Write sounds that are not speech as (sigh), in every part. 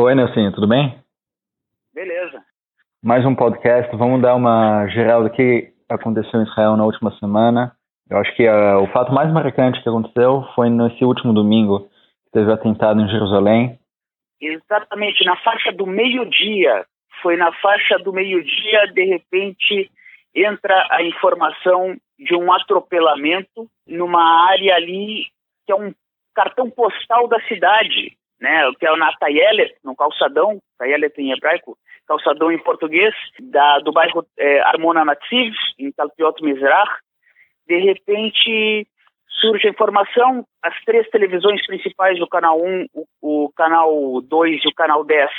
Oi, Nelson, tudo bem? Beleza. Mais um podcast. Vamos dar uma geral do que aconteceu em Israel na última semana. Eu acho que uh, o fato mais marcante que aconteceu foi nesse último domingo, que teve o atentado em Jerusalém. Exatamente, na faixa do meio-dia. Foi na faixa do meio-dia, de repente, entra a informação de um atropelamento numa área ali que é um cartão postal da cidade, né? Que é o Natayelet, no calçadão, Tayelet em hebraico, calçadão em português, da, do bairro é, Armona Nativ, em Talpiot Mizrach. De repente surge a informação, as três televisões principais do canal 1, o, o canal 2 e o canal 10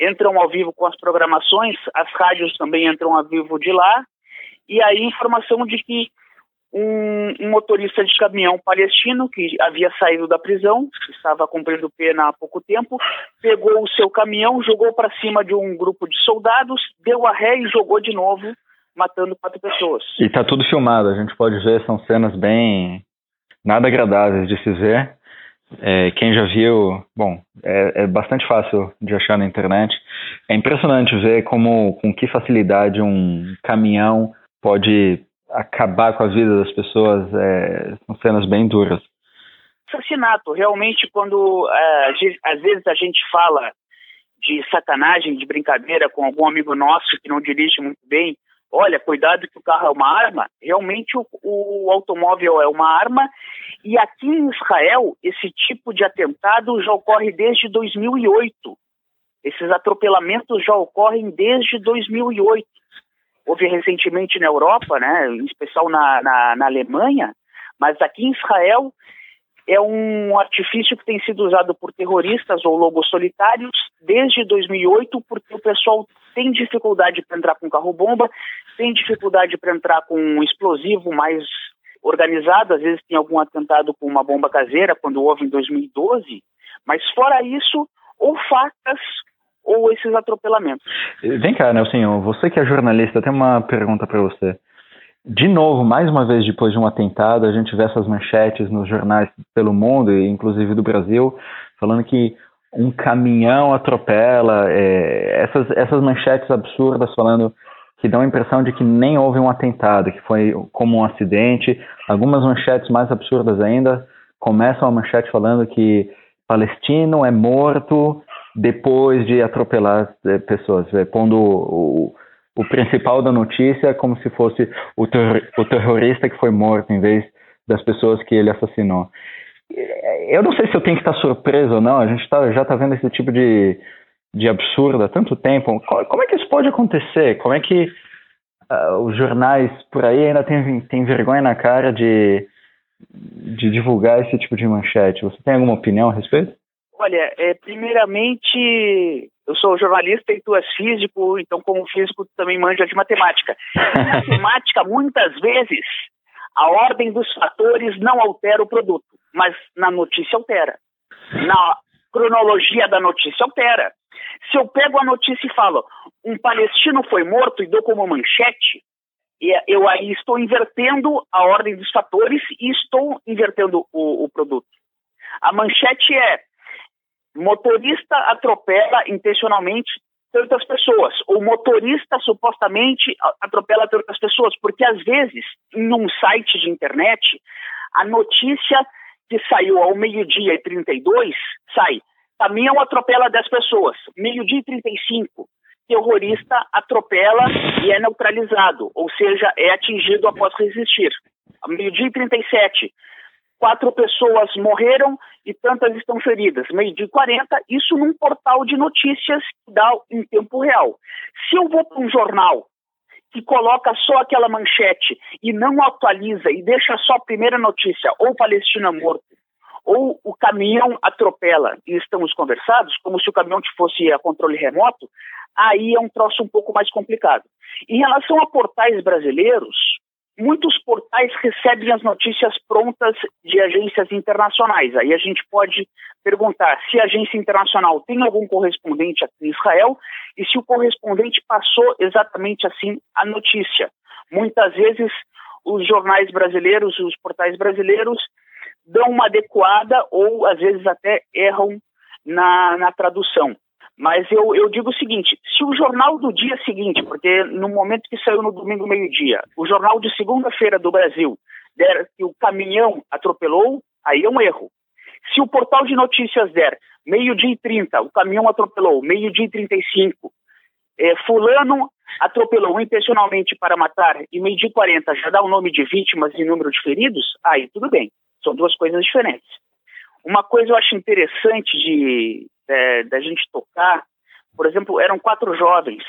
entram ao vivo com as programações, as rádios também entram ao vivo de lá, e aí informação de que um, um, motorista de caminhão palestino que havia saído da prisão, estava cumprindo pena há pouco tempo, pegou o seu caminhão, jogou para cima de um grupo de soldados, deu a ré e jogou de novo, matando quatro pessoas. E está tudo filmado, a gente pode ver, são cenas bem nada agradáveis de se ver. É, quem já viu, bom, é, é, bastante fácil de achar na internet. É impressionante ver como, com que facilidade um caminhão pode acabar com a vida das pessoas. É, são cenas bem duras. Assassinato, realmente, quando é, às vezes a gente fala de sacanagem, de brincadeira com algum amigo nosso que não dirige muito bem, olha, cuidado que o carro é uma arma, realmente o, o, automóvel é uma arma. E aqui em Israel, esse tipo de atentado já ocorre desde 2008. Esses atropelamentos já ocorrem desde 2008. Houve recentemente na Europa, né, em especial na, na, na Alemanha, mas aqui em Israel é um artifício que tem sido usado por terroristas ou lobos solitários desde 2008, porque o pessoal tem dificuldade para entrar com carro-bomba, tem dificuldade para entrar com um explosivo mais organizado, às vezes tem algum atentado com uma bomba caseira, quando houve em 2012, mas fora isso, ou facas ou esses atropelamentos. Vem cá, Nelson, você que é jornalista, tem uma pergunta para você de novo, mais uma vez depois de um atentado, a gente vê essas manchetes nos jornais pelo mundo, inclusive do Brasil, falando que um caminhão atropela, é, essas, essas manchetes absurdas falando que dão a impressão de que nem houve um atentado, que foi como um acidente. Algumas manchetes mais absurdas ainda começam a manchete falando que palestino é morto depois de atropelar é, pessoas, é, pondo o, o principal da notícia é como se fosse o, ter o terrorista que foi morto em vez das pessoas que ele assassinou. Eu não sei se eu tenho que estar surpreso ou não, a gente tá, já está vendo esse tipo de, de absurdo há tanto tempo. Como é que isso pode acontecer? Como é que uh, os jornais por aí ainda têm, têm vergonha na cara de, de divulgar esse tipo de manchete? Você tem alguma opinião a respeito? Olha, é, primeiramente, eu sou jornalista e tu és físico, então como físico tu também manja de matemática. Na (laughs) matemática, muitas vezes, a ordem dos fatores não altera o produto, mas na notícia altera. Na cronologia da notícia altera. Se eu pego a notícia e falo, um palestino foi morto e dou como manchete, eu aí estou invertendo a ordem dos fatores e estou invertendo o, o produto. A manchete é motorista atropela intencionalmente tantas pessoas. O motorista supostamente atropela tantas pessoas, porque às vezes, em um site de internet, a notícia que saiu ao meio-dia e 32 sai: caminhão atropela 10 pessoas. Meio-dia e 35, terrorista atropela e é neutralizado, ou seja, é atingido após resistir. Meio-dia e 37, quatro pessoas morreram e tantas estão feridas. Meio de 40, isso num portal de notícias que dá em tempo real. Se eu vou para um jornal que coloca só aquela manchete e não atualiza e deixa só a primeira notícia, ou Palestina morto, ou o caminhão atropela e estamos conversados, como se o caminhão fosse a controle remoto, aí é um troço um pouco mais complicado. Em relação a portais brasileiros, muitos portais recebem as notícias prontas de agências internacionais. Aí a gente pode perguntar se a agência internacional tem algum correspondente aqui em Israel e se o correspondente passou exatamente assim a notícia. Muitas vezes os jornais brasileiros, os portais brasileiros dão uma adequada ou às vezes até erram na, na tradução. Mas eu, eu digo o seguinte: se o jornal do dia seguinte, porque no momento que saiu no domingo meio-dia, o jornal de segunda-feira do Brasil der que o caminhão atropelou, aí é um erro. Se o portal de notícias der meio-dia e 30, o caminhão atropelou, meio-dia e 35, é, fulano atropelou intencionalmente para matar e meio-dia e 40 já dá o nome de vítimas e número de feridos, aí tudo bem. São duas coisas diferentes. Uma coisa eu acho interessante de é, da gente tocar, por exemplo, eram quatro jovens.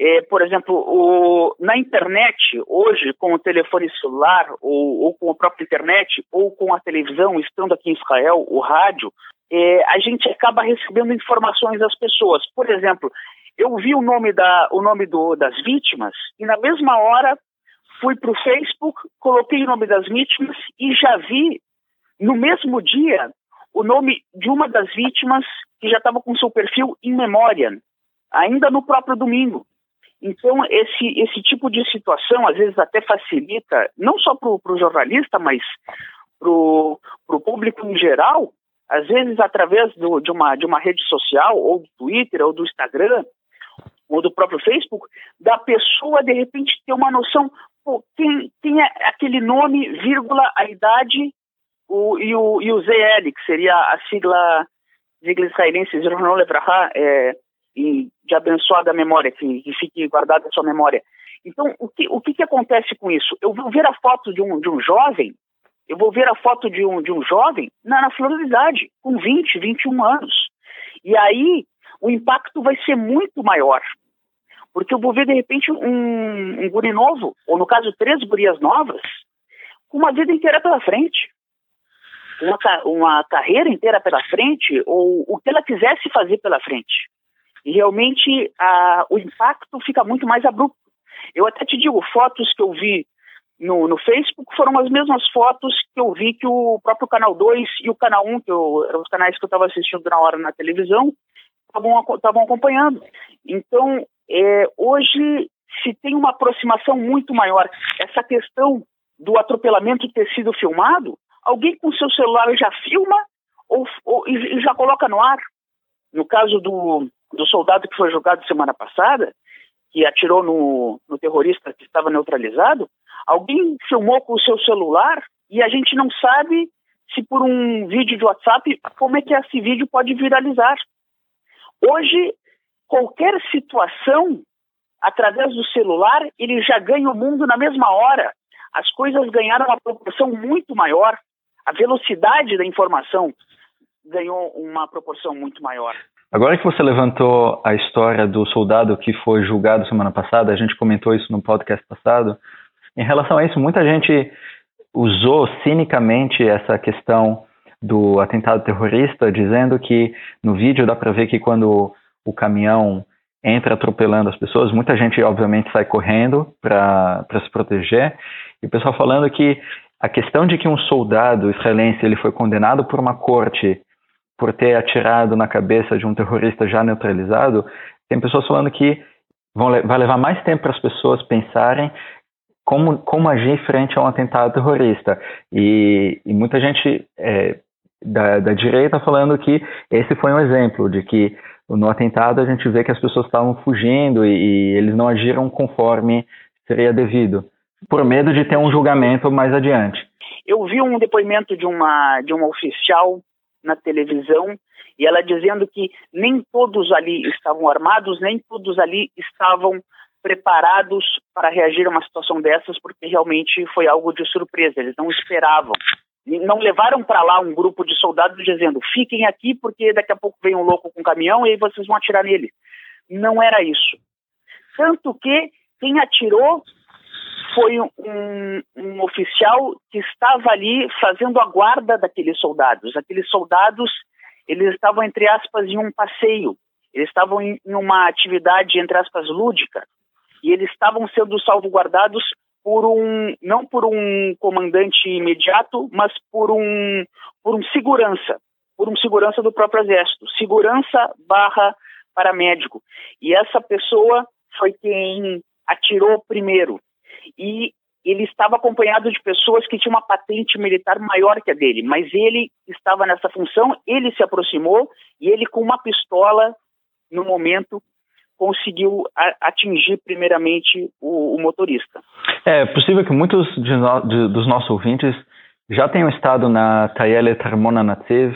É, por exemplo, o, na internet, hoje, com o telefone celular, ou, ou, com a própria internet, ou com a televisão, estando aqui em Israel, o rádio, é, a gente acaba recebendo informações das pessoas. Por exemplo, eu vi o nome, da, o nome do, das vítimas e na mesma hora fui para o Facebook, coloquei o nome das vítimas e já vi no mesmo dia o nome de uma das vítimas que já estava com seu perfil em memória, ainda no próprio domingo. Então, esse, esse tipo de situação às vezes até facilita, não só para o jornalista, mas para o público em geral, às vezes através do, de, uma, de uma rede social, ou do Twitter, ou do Instagram, ou do próprio Facebook, da pessoa de repente ter uma noção, pô, quem, quem é aquele nome, vírgula, a idade o, e, o, e o ZL, que seria a sigla, sigla israelense, Zernon Levrahá, é, de abençoada memória, que, que fique guardada a sua memória. Então, o que, o que, que acontece com isso? Eu vou ver a foto de um, de um jovem, eu vou ver a foto de um, de um jovem na, na flor com 20, 21 anos. E aí, o impacto vai ser muito maior. Porque eu vou ver, de repente, um, um guri novo, ou no caso, três gurias novas, com uma vida inteira pela frente. Uma, uma carreira inteira pela frente, ou o que ela quisesse fazer pela frente. E realmente a, o impacto fica muito mais abrupto. Eu até te digo, fotos que eu vi no, no Facebook foram as mesmas fotos que eu vi que o próprio Canal 2 e o Canal 1, que eu, eram os canais que eu estava assistindo na hora na televisão, estavam acompanhando. Então, é, hoje se tem uma aproximação muito maior. Essa questão do atropelamento ter sido filmado, alguém com seu celular já filma ou, ou e já coloca no ar. No caso do, do soldado que foi julgado semana passada, que atirou no, no terrorista que estava neutralizado, alguém filmou com o seu celular e a gente não sabe se por um vídeo de WhatsApp, como é que esse vídeo pode viralizar. Hoje, qualquer situação, através do celular, ele já ganha o mundo na mesma hora. As coisas ganharam uma proporção muito maior. A velocidade da informação ganhou uma proporção muito maior. Agora que você levantou a história do soldado que foi julgado semana passada, a gente comentou isso no podcast passado. Em relação a isso, muita gente usou cinicamente essa questão do atentado terrorista, dizendo que no vídeo dá para ver que quando o caminhão entra atropelando as pessoas, muita gente obviamente sai correndo para se proteger, e o pessoal falando que a questão de que um soldado israelense ele foi condenado por uma corte por ter atirado na cabeça de um terrorista já neutralizado, tem pessoas falando que vão, vai levar mais tempo para as pessoas pensarem como, como agir frente a um atentado terrorista. E, e muita gente é, da, da direita falando que esse foi um exemplo de que no atentado a gente vê que as pessoas estavam fugindo e, e, eles não agiram conforme seria devido, por medo de ter um julgamento mais adiante. Eu vi um depoimento de uma de uma oficial na televisão e ela dizendo que nem todos ali estavam armados, nem todos ali estavam preparados para reagir a uma situação dessas, porque realmente foi algo de surpresa, eles não esperavam não levaram para lá um grupo de soldados dizendo fiquem aqui porque daqui a pouco vem um louco com um caminhão e aí vocês vão atirar nele. Não era isso. Tanto que quem atirou foi um, um, oficial que estava ali fazendo a guarda daqueles soldados. Aqueles soldados, eles estavam, entre aspas, em um passeio. Eles estavam em, em uma atividade, entre aspas, lúdica. E eles estavam sendo salvaguardados por um não por um comandante imediato, mas por um por um segurança, por um segurança do próprio exército, segurança barra paramédico. E essa pessoa foi quem atirou primeiro. E ele estava acompanhado de pessoas que tinham uma patente militar maior que a dele, mas ele estava nessa função, ele se aproximou e ele com uma pistola no momento, conseguiu atingir primeiramente o, o motorista. É possível que muitos de no, de, dos nossos ouvintes já tenham estado na Tayele Tarmona Natsev,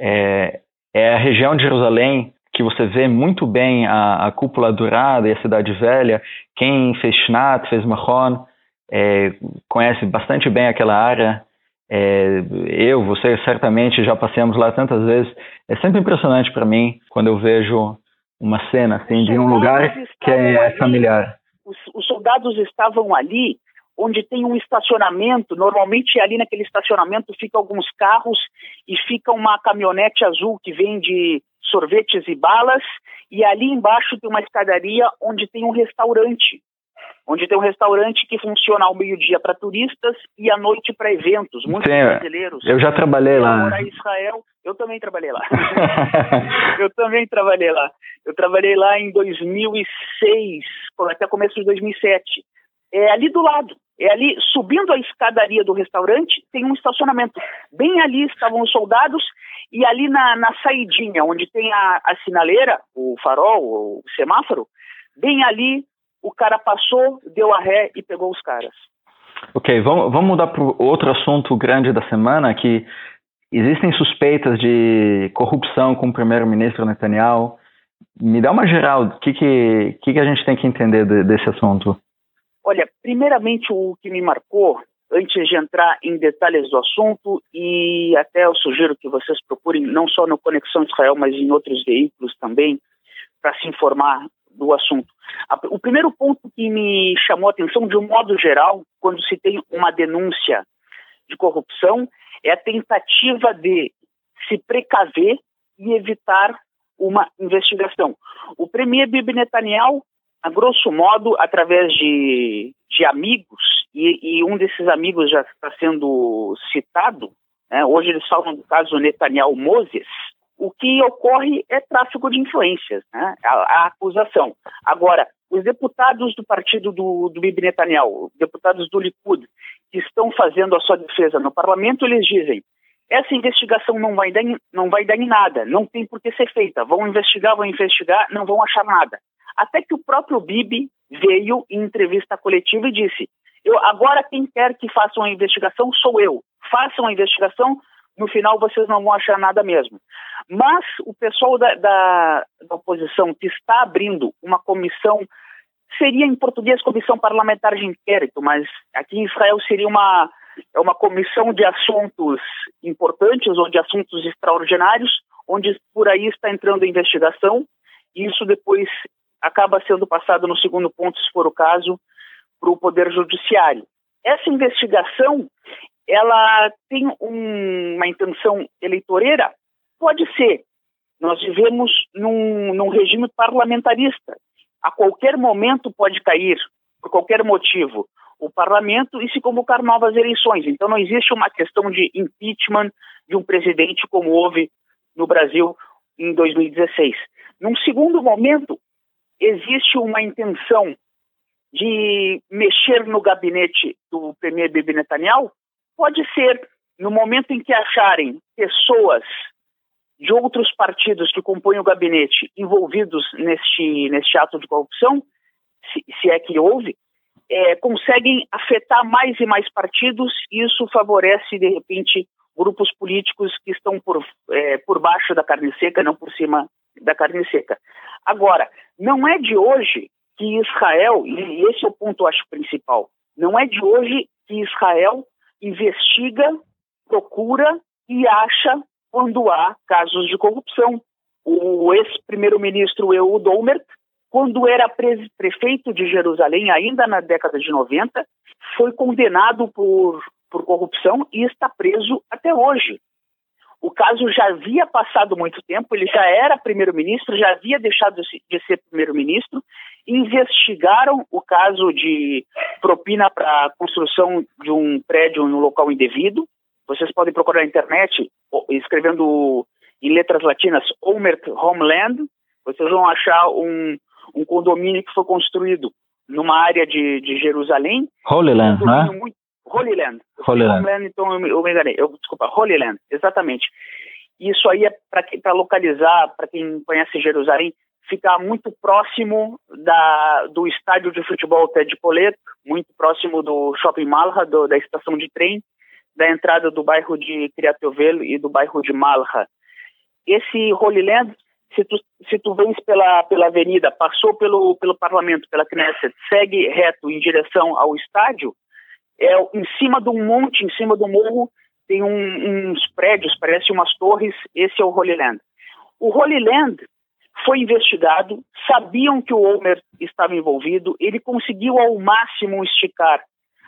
é, é, a região de Jerusalém que você vê muito bem a, a cúpula dourada e a cidade velha. Quem fez Shnat, fez Mahon, é, conhece bastante bem aquela área. É, eu, você certamente já passamos lá tantas vezes. É sempre impressionante para mim quando eu vejo uma cena assim de um lugar que é familiar. Os, os, soldados estavam ali onde tem um estacionamento. Normalmente ali naquele estacionamento ficam alguns carros e fica uma caminhonete azul que vende sorvetes e balas. E ali embaixo tem uma escadaria onde tem um restaurante onde tem um restaurante que funciona ao meio-dia para turistas e à noite para eventos. Muitos Sim, brasileiros. Eu já trabalhei lá. Para Israel, eu também trabalhei lá. (laughs) eu também trabalhei lá. Eu trabalhei lá em 2006, até começo de 2007. É ali do lado. É ali, subindo a escadaria do restaurante, tem um estacionamento. Bem ali estavam os soldados e ali na, na saidinha, onde tem a, a sinaleira, o farol, o semáforo, bem ali o cara passou, deu a ré e pegou os caras. Ok, vamos, vamos mudar para outro assunto grande da semana, que existem suspeitas de corrupção com o primeiro-ministro Netanyahu. Me dá uma geral, o que, que, que, a gente tem que entender de, desse assunto? Olha, primeiramente o que me marcou, antes de entrar em detalhes do assunto, e até eu sugiro que vocês procurem, não só no Conexão Israel, mas em outros veículos também, para se informar do assunto. O primeiro ponto que me chamou a atenção, de um modo geral, quando se tem uma denúncia de corrupção, é a tentativa de se precaver e evitar uma investigação. O premier Bibi Netanyahu, a grosso modo, através de, de amigos, e, e um desses amigos já está sendo citado, né? hoje eles falam do caso Netanyahu Moses, o que ocorre é tráfico de influências, né? a, a, acusação. Agora, os deputados do partido do, do Bibi Netanyahu, deputados do Likud, que estão fazendo a sua defesa no parlamento, eles dizem essa investigação não vai, dar, não vai dar em nada, não tem por que ser feita. Vão investigar, vão investigar, não vão achar nada. Até que o próprio Bibi veio em entrevista coletiva e disse: eu, agora quem quer que faça uma investigação sou eu. Façam a investigação, no final vocês não vão achar nada mesmo. Mas o pessoal da, da, da oposição que está abrindo uma comissão, seria em português comissão parlamentar de inquérito, mas aqui em Israel seria uma, é uma comissão de assuntos importantes ou de assuntos extraordinários, onde por aí está entrando a investigação, isso depois acaba sendo passado no segundo ponto, se for o caso, para o Poder Judiciário. Essa investigação ela tem um, uma intenção eleitoreira? Pode ser. Nós vivemos num, num regime parlamentarista. A qualquer momento pode cair, por qualquer motivo, o parlamento e se convocar novas eleições. Então não existe uma questão de impeachment de um presidente como houve no Brasil em 2016. Num segundo momento, existe uma intenção de mexer no gabinete do premier Bibi Netanyahu? Pode ser, no momento em que acharem pessoas de outros partidos que compõem o gabinete envolvidos neste, neste ato de corrupção, se, se é que houve, é, conseguem afetar mais e mais partidos e isso favorece, de repente, grupos políticos que estão por, é, por baixo da carne seca, não por cima da carne seca. Agora, não é de hoje que Israel, e esse é o ponto, acho, principal, não é de hoje que Israel investiga, procura e acha quando há casos de corrupção. O ex-primeiro-ministro Ehud Olmert, quando era prefeito de Jerusalém, ainda na década de 90, foi condenado por, por corrupção e está preso até hoje. O caso já havia passado muito tempo, ele já era primeiro-ministro, já havia deixado de ser primeiro-ministro. Investigaram o caso de propina para a construção de um prédio no local indevido. Vocês podem procurar na internet, escrevendo em letras latinas Omert Homeland. Vocês vão achar um, um condomínio que foi construído numa área de, de Jerusalém. Holy Land, um né? Holy Land. Holy Land. Homeland, então eu me, enganei. Eu, desculpa, Holy Land, exatamente. Isso aí é para localizar, para quem conhece Jerusalém, ficar muito próximo da, do estádio de futebol Ted Poleto, muito próximo do Shopping Malha, do, da estação de trem, da entrada do bairro de Criatovelo e do bairro de Malha. Esse Holy Land, se tu, se tu vens pela, pela avenida, passou pelo, pelo parlamento, pela Knesset, segue reto em direção ao estádio, é em cima de um monte, em cima do morro, tem um, uns prédios, parece umas torres, esse é o Holy Land. O Holy Land foi investigado, sabiam que o Homer estava envolvido, ele conseguiu ao máximo esticar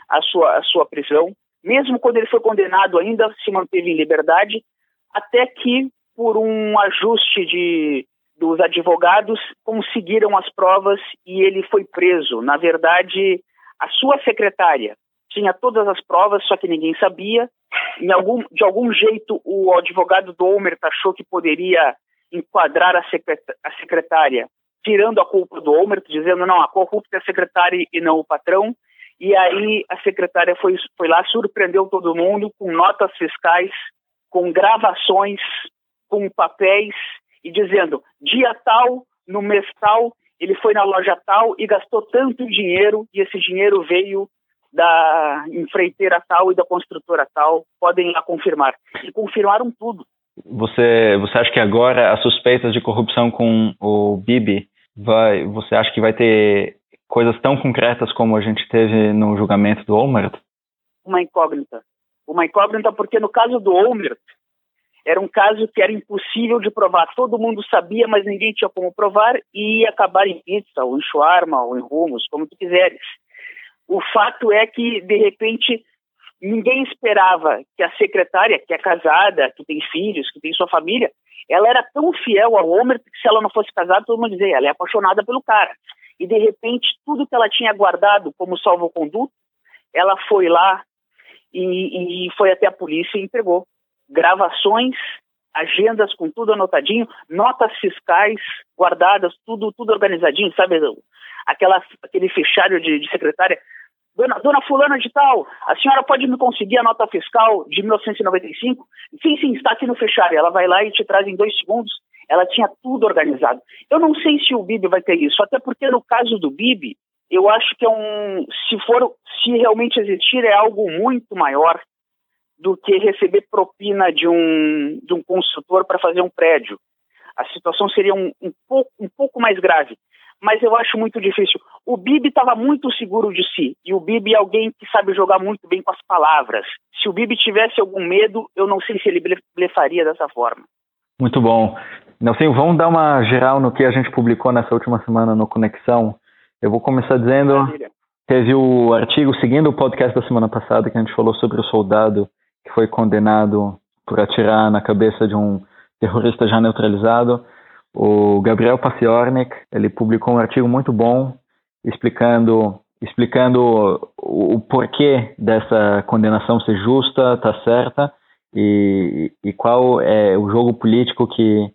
a sua, a sua prisão, mesmo quando ele foi condenado ainda se manteve em liberdade, até que por um ajuste de, dos advogados conseguiram as provas e ele foi preso. Na verdade, a sua secretária tinha todas as provas, só que ninguém sabia. Algum, de algum jeito, o advogado do Homer achou que poderia enquadrar a, a secretária, tirando a culpa do Homer, dizendo não, a corrupta é a secretária e não o patrão. E aí a secretária foi, foi lá, surpreendeu todo mundo com notas fiscais, com gravações, com papéis e dizendo dia tal, no mês tal, ele foi na loja tal e gastou tanto dinheiro e esse dinheiro veio da empreiteira tal e da construtora tal, podem lá confirmar. E confirmaram tudo. Você, você acha que agora as suspeitas de corrupção com o Bibi, vai, você acha que vai ter coisas tão concretas como a gente teve no julgamento do Olmert? Uma incógnita. Uma incógnita porque no caso do Olmert, era um caso que era impossível de provar. Todo mundo sabia, mas ninguém tinha como provar e ia acabar em pizza, ou em shawarma, ou em rumos, como tu quiseres. O fato é que, de repente, ninguém esperava que a secretária, que é casada, que tem filhos, que tem sua família, ela era tão fiel ao Homer que se ela não fosse casada, todo mundo dizia, ela é apaixonada pelo cara. E de repente, tudo que ela tinha guardado como salvo-conduto, ela foi lá e, e foi até a polícia e entregou. Gravações, agendas com tudo anotadinho, notas fiscais guardadas, tudo tudo organizadinho, sabe? Aquela, aquele fichário de, de secretária Dona, dona fulana de tal, a senhora pode me conseguir a nota fiscal de 1995? Sim, sim, está aqui no fechário. Ela vai lá e te traz em dois segundos. Ela tinha tudo organizado. Eu não sei se o Bibi vai ter isso, até porque no caso do Bibi, eu acho que é um, se for, se realmente existir, é algo muito maior do que receber propina de um, de um construtor para fazer um prédio. A situação seria um, um, pouco, um pouco mais grave mas eu acho muito difícil. O Bibi estava muito seguro de si, e o Bibi é alguém que sabe jogar muito bem com as palavras. Se o Bibi tivesse algum medo, eu não sei se ele blefaria dessa forma. Muito bom. Nelson, vamos dar uma geral no que a gente publicou nessa última semana no Conexão. Eu vou começar dizendo, Maravilha. teve o artigo seguindo o podcast da semana passada que a gente falou sobre o soldado que foi condenado por atirar na cabeça de um terrorista já neutralizado. O Gabriel Paciornik, ele publicou um artigo muito bom explicando explicando o, o porquê dessa condenação ser justa, tá certa e, e qual é o jogo político que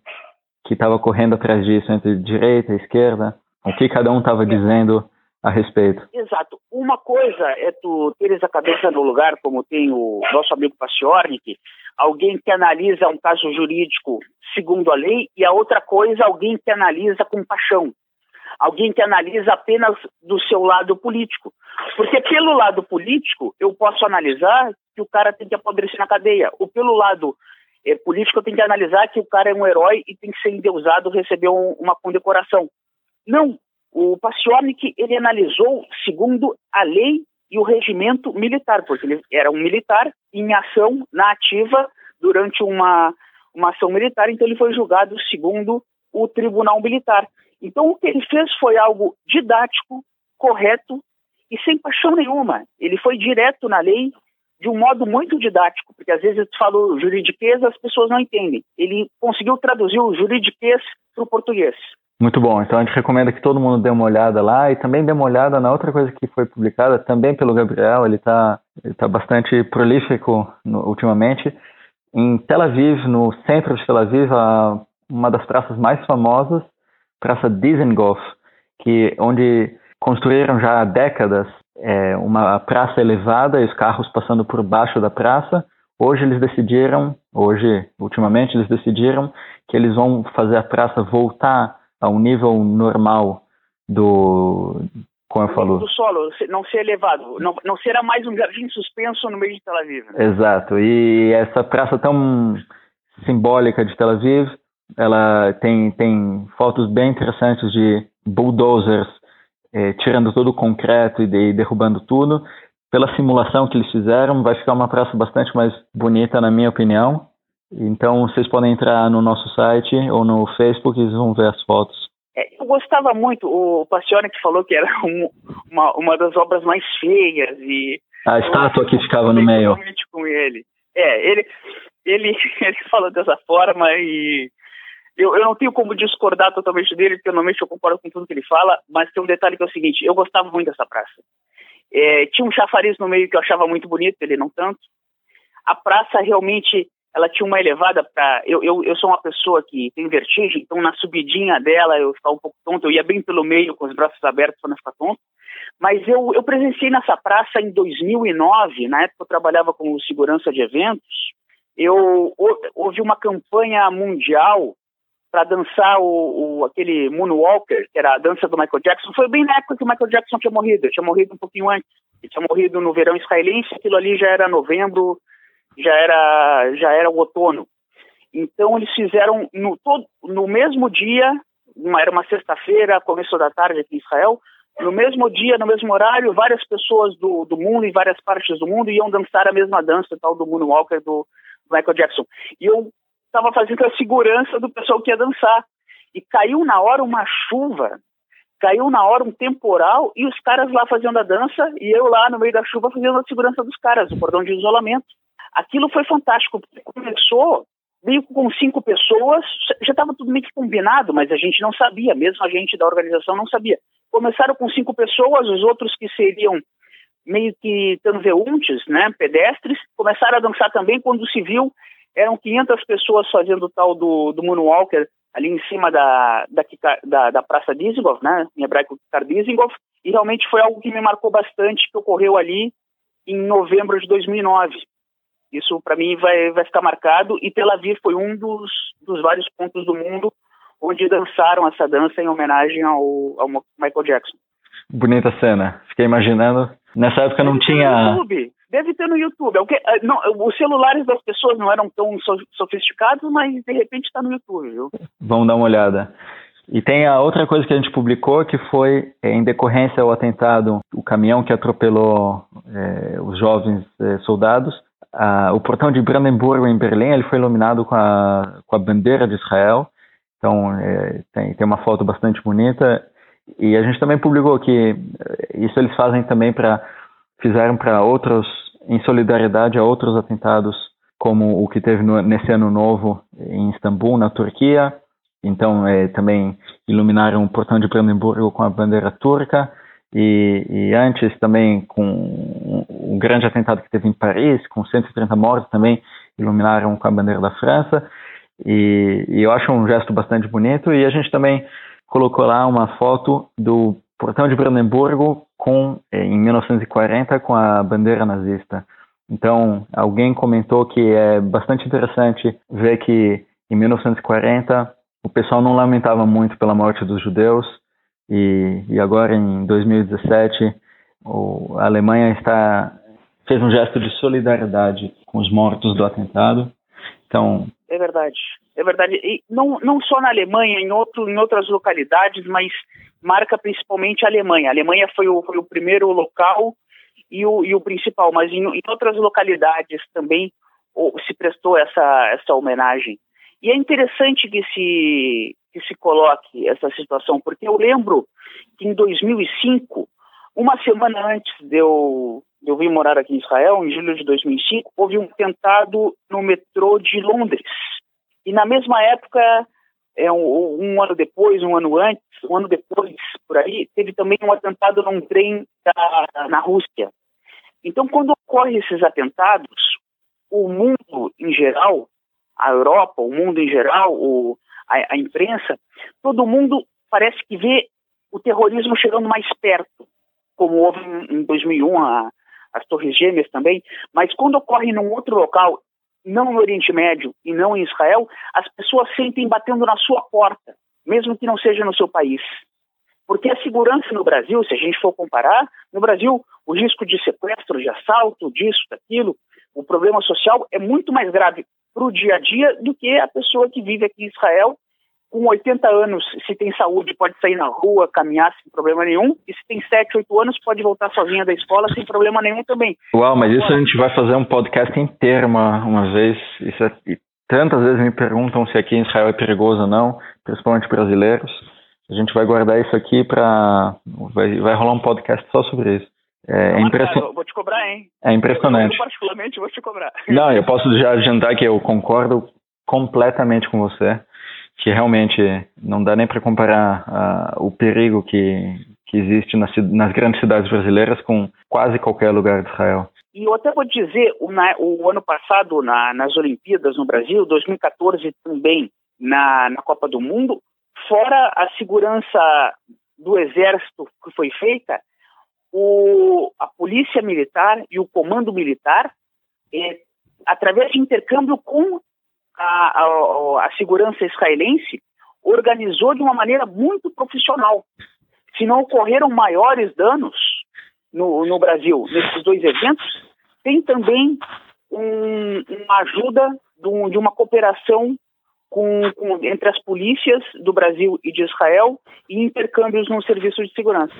que estava correndo atrás disso entre direita e esquerda, o que cada um estava dizendo a respeito. Exato. Uma coisa é tu teres a cabeça no lugar, como tem o nosso amigo Paciornik, alguém que analisa um caso jurídico segundo a lei, e a outra coisa, alguém que analisa com paixão. Alguém que analisa apenas do seu lado político. Porque pelo lado político, eu posso analisar que o cara tem que apodrecer na cadeia. Ou pelo lado é, político, eu tenho que analisar que o cara é um herói e tem que ser endeusado, receber um, uma condecoração. Não. O Paciornik, ele analisou segundo a lei e o regimento militar, porque ele era um militar em ação na ativa durante uma, uma ação militar, então ele foi julgado segundo o Tribunal Militar. Então o que ele fez foi algo didático, correto e sem paixão nenhuma. Ele foi direto na lei de um modo muito didático, porque às vezes tu fala juridiquês as pessoas não entendem. Ele conseguiu traduzir o juridiquês para o português. Muito bom. Então a gente recomenda que todo mundo dê uma olhada lá e também dê uma olhada na outra coisa que foi publicada também pelo Gabriel. Ele está tá bastante prolífico no, ultimamente. Em Tel Aviv, no centro de Tel Aviv, uma das praças mais famosas, Praça Dizengoff, que onde construíram já há décadas é, uma praça elevada e os carros passando por baixo da praça. Hoje eles decidiram, hoje, ultimamente, eles decidiram que eles vão fazer a praça voltar ao nível normal do, como eu falo. Do solo, não ser elevado, não, não será mais um jardim suspenso no meio de Tel Aviv. Né? Exato, e essa praça tão simbólica de Tel Aviv, ela tem, tem fotos bem interessantes de bulldozers eh, tirando todo o concreto e, de, e derrubando tudo. Pela simulação que eles fizeram, vai ficar uma praça bastante mais bonita, na minha opinião. Então, vocês podem entrar no nosso site ou no Facebook e vão ver as fotos. É, eu gostava muito, o Passione que falou que era (laughs) um, uma, uma das obras mais feias e... A estátua que ficava no meio. com ele. É, ele, ele, (laughs) ele falou dessa forma e eu, eu não tenho como discordar totalmente dele, porque normalmente eu concordo com tudo que ele fala, mas tem um detalhe que é o seguinte, eu gostava muito dessa praça. É, tinha um chafariz no meio que eu achava muito bonito, ele não tanto. A praça realmente ela tinha uma elevada para. Eu, eu, eu sou uma pessoa que tem vertigem, então na subidinha dela eu ficava um pouco tonto, eu ia bem pelo meio com os braços abertos para não ficar tonto. Mas eu, eu presenciei nessa praça em 2009, na época eu trabalhava como segurança de eventos, eu houve uma campanha mundial para dançar o, o, aquele Moonwalker, que era a dança do Michael Jackson. Foi bem na época que o Michael Jackson tinha morrido, ele tinha morrido um pouquinho antes. Ele tinha morrido no verão israelense, aquilo ali já era novembro, já era já era o outono. Então eles fizeram no todo no mesmo dia, uma, era uma sexta-feira, começo da tarde aqui em Israel, no mesmo dia, no mesmo horário, várias pessoas do, do mundo em várias partes do mundo iam dançar a mesma dança tal do Moonwalker do Michael Jackson. E eu estava fazendo a segurança do pessoal que ia dançar. E caiu na hora uma chuva, caiu na hora um temporal e os caras lá fazendo a dança e eu lá no meio da chuva fazendo a segurança dos caras, o cordão de isolamento. Aquilo foi fantástico, porque começou meio com cinco pessoas, já estava tudo meio que combinado, mas a gente não sabia, mesmo a gente da organização não sabia. Começaram com cinco pessoas, os outros que seriam meio que transeuntes, né, pedestres, começaram a dançar também quando se viu, eram 500 pessoas fazendo o tal do, do Moonwalker ali em cima da, da, da, da Praça Dizengoff, né, em hebraico Kikar Dizengoff, e realmente foi algo que me marcou bastante, que ocorreu ali em novembro de 2009. Isso para mim vai, vai ficar marcado e Tel Aviv foi um dos, dos vários pontos do mundo onde dançaram essa dança em homenagem ao, ao Michael Jackson. Bonita cena. Fiquei imaginando. Nessa época não tinha. YouTube. Deve ter no YouTube. É eh, não, os celulares das pessoas não eram tão sofisticados, mas de repente está no YouTube, viu? Vamos dar uma olhada. E tem a outra coisa que a gente publicou, que foi é, em decorrência ao atentado, o caminhão que atropelou é, os jovens é, soldados. Ah, o portão de Brandenburgo, em Berlim, ele foi iluminado com a, com a bandeira de Israel. Então, é, tem, tem uma foto bastante bonita. E a gente também publicou que isso eles fazem também para. Fizeram para outros, em solidariedade a outros atentados, como o que teve no, nesse ano novo em Istambul, na Turquia. Então, é, também iluminaram o portão de Brandenburgo com a bandeira turca. E, e, antes também com o grande atentado que teve em Paris, com 130 mortos, também iluminaram com a bandeira da França. E, e, eu acho um gesto bastante bonito. E a gente também colocou lá uma foto do portão de Brandenburgo com, eh, em 1940 com a bandeira nazista. Então, alguém comentou que é bastante interessante ver que em 1940 o pessoal não lamentava muito pela morte dos judeus, e, e agora, em 2017, o, a Alemanha está fez um gesto de solidariedade com os mortos do atentado. Então, é verdade, é verdade. E não, não só na Alemanha, em, outro, em outras localidades, mas marca principalmente a Alemanha. A Alemanha foi o, foi o primeiro local e o, e o principal, mas em, em outras localidades também se prestou essa, essa homenagem. E é interessante que se, que se coloque essa situação, porque eu lembro que em 2005, uma semana antes de eu, eu vir morar aqui em Israel, em julho de 2005, houve um atentado no metrô de Londres. E na mesma época, é, um, um, ano depois, um ano antes, um ano depois, por aí, teve também um atentado num trem da, na Rússia. Então, quando ocorrem esses atentados, o mundo em geral, a Europa, o mundo em geral, o, a, a imprensa, todo mundo parece que vê o terrorismo chegando mais perto, como houve em 2001 a, as Torres Gêmeas também, mas quando ocorre num outro local, não no Oriente Médio e não em Israel, as pessoas sentem batendo na sua porta, mesmo que não seja no seu país. Porque a segurança no Brasil, se a gente for comparar, no Brasil o risco de sequestro, de assalto, disso, daquilo, o problema social é muito mais grave para o dia a dia do que a pessoa que vive aqui em Israel com 80 anos, se tem saúde, pode sair na rua, caminhar sem problema nenhum, e se tem 7, 8 anos, pode voltar sozinha da escola sem problema nenhum também. Uau, mas isso a gente vai fazer um podcast inteiro uma, uma vez. Isso é, tantas vezes me perguntam se aqui em Israel é perigoso ou não, principalmente brasileiros. A gente vai guardar isso aqui para. Vai, vai rolar um podcast só sobre isso. É, impressionante. Vou te cobrar, hein? É impressionante. Eu, particularmente, vou te cobrar. Não, eu posso já adiantar que eu concordo completamente com você, que realmente não dá nem para comparar uh, o perigo que, que existe nas, nas, grandes cidades brasileiras com quase qualquer lugar de Israel. E eu até vou dizer, o, na, o ano passado, na, nas Olimpíadas no Brasil, 2014 também na, na Copa do Mundo, fora a segurança do Exército que foi feita, o, a Polícia Militar e o Comando Militar, é, através de intercâmbio com a, a, a segurança israelense, organizou de uma maneira muito profissional. Se não ocorreram maiores danos no, no Brasil nesses dois eventos, tem também um, uma ajuda de, de uma cooperação com, com, entre as polícias do Brasil e de Israel e intercâmbios no serviço de segurança.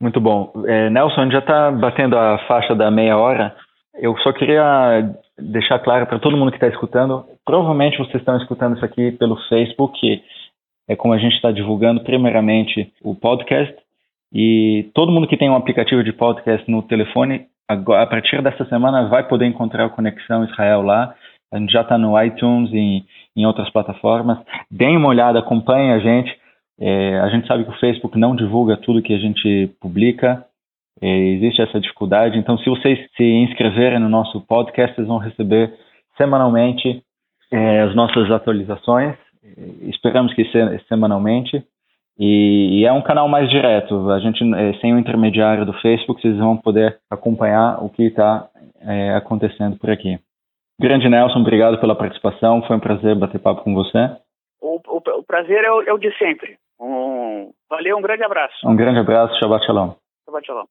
Muito bom. É, Nelson, já está batendo a faixa da meia hora. Eu só queria deixar claro para todo mundo que está escutando, provavelmente vocês estão escutando isso aqui pelo Facebook, é como a gente está divulgando primeiramente o podcast, e todo mundo que tem um aplicativo de podcast no telefone, agora, a partir dessa semana vai poder encontrar o Conexão Israel lá, a gente já está no iTunes e em outras plataformas. Deem uma olhada, acompanhem a gente. É, a gente sabe que o Facebook não divulga tudo que a gente publica, existe essa dificuldade. Então, se vocês se inscreverem no nosso podcast, vocês vão receber semanalmente é, as nossas atualizações. Esperamos que se, semanalmente. E, e, é um canal mais direto. A gente, é, sem o intermediário do Facebook, vocês vão poder acompanhar o que está é, acontecendo por aqui. Grande Nelson, obrigado pela participação. Foi um prazer bater papo com você. O, o, o prazer é o, é o de sempre. Um, valeu, um grande abraço. Um grande abraço, Shabbat Shalom. Shabbat Shalom.